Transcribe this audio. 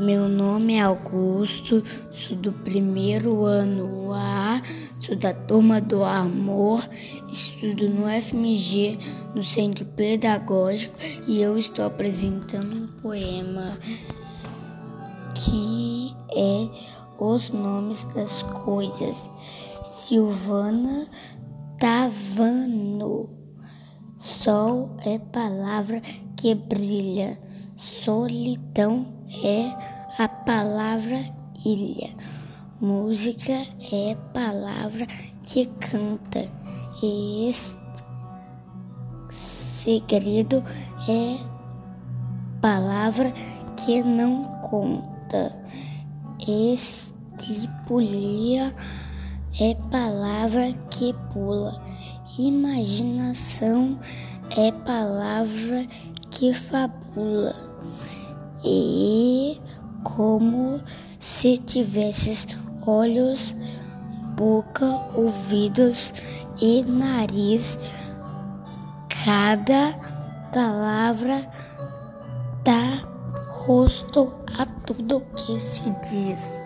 Meu nome é Augusto, sou do primeiro ano A, sou da turma do Amor, estudo no FMG, no Centro Pedagógico, e eu estou apresentando um poema que é Os Nomes das Coisas. Silvana Tavano. Sol é palavra que brilha, solidão é a palavra ilha, música é palavra que canta, e segredo é palavra que não conta, estipulia é palavra que pula. Imaginação é palavra que fabula. E como se tivesses olhos, boca, ouvidos e nariz, cada palavra dá rosto a tudo que se diz.